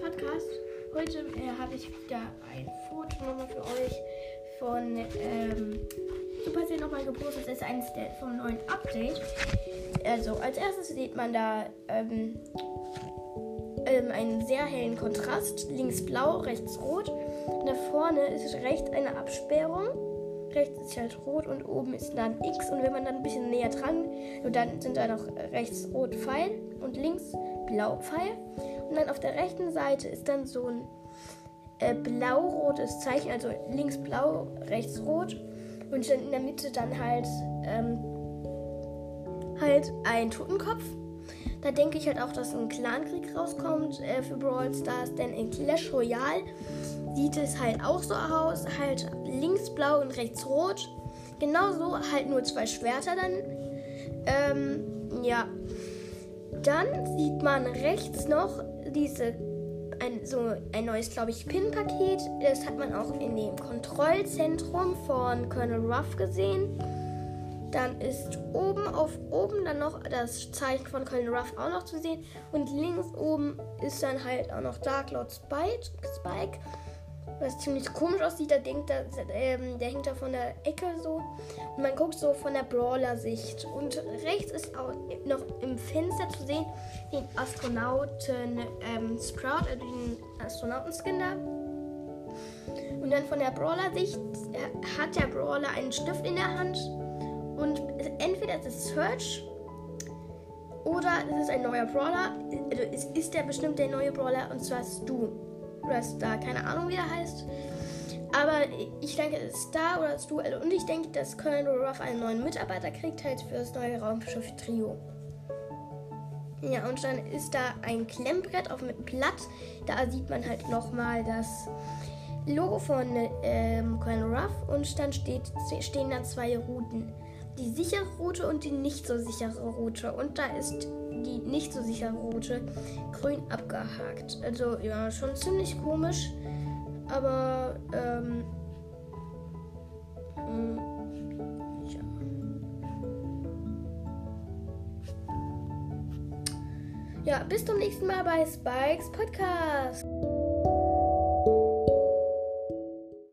Podcast. Heute äh, habe ich wieder ein Foto nochmal für euch von ähm, Super Saiyan nochmal gepostet. Das ist eines der, vom neuen Update. Also als erstes sieht man da ähm, ähm, einen sehr hellen Kontrast. Links blau, rechts rot. Und da vorne ist rechts eine Absperrung. Rechts ist halt rot und oben ist dann X. Und wenn man dann ein bisschen näher dran, dann sind da noch rechts rot Pfeil und links blau Pfeil. Und dann auf der rechten Seite ist dann so ein äh, blau-rotes Zeichen, also links blau, rechts rot. Und dann in der Mitte dann halt, ähm, halt ein Totenkopf. Da denke ich halt auch, dass ein Clankrieg rauskommt äh, für Brawl Stars, denn in Clash Royale sieht es halt auch so aus, halt links blau und rechts rot. Genauso halt nur zwei Schwerter dann. Ähm, ja. Dann sieht man rechts noch diese ein, so ein neues, glaube ich, Pin-Paket. Das hat man auch in dem Kontrollzentrum von Colonel Ruff gesehen. Dann ist oben auf oben dann noch das Zeichen von Colonel Ruff auch noch zu sehen. Und links oben ist dann halt auch noch Dark Lord Spike. Was ziemlich komisch aussieht. Da denkt der, ähm, der hängt da von der Ecke so. Und man guckt so von der Brawler-Sicht. Und rechts ist auch noch im Fenster zu sehen den Astronauten ähm, Sprout, also den Astronautenskin da. Und dann von der Brawler-Sicht äh, hat der Brawler einen Stift in der Hand. Und entweder ist es Search oder es ist ein neuer Brawler. Also es ist der bestimmt der neue Brawler und zwar Stu. Oder Star, keine Ahnung wie er heißt. Aber ich denke, es ist Star oder das Duell. Und ich denke, dass Colonel Ruff einen neuen Mitarbeiter kriegt, halt für das neue Raumschiff Trio. Ja, und dann ist da ein Klemmbrett auf mit Blatt. Da sieht man halt nochmal das Logo von ähm, Colonel Ruff. Und dann steht, stehen dann zwei Routen. Die sichere Route und die nicht so sichere Route. Und da ist die nicht so sichere Route grün abgehakt. Also ja, schon ziemlich komisch. Aber ähm, hm, ja. ja, bis zum nächsten Mal bei Spikes Podcast.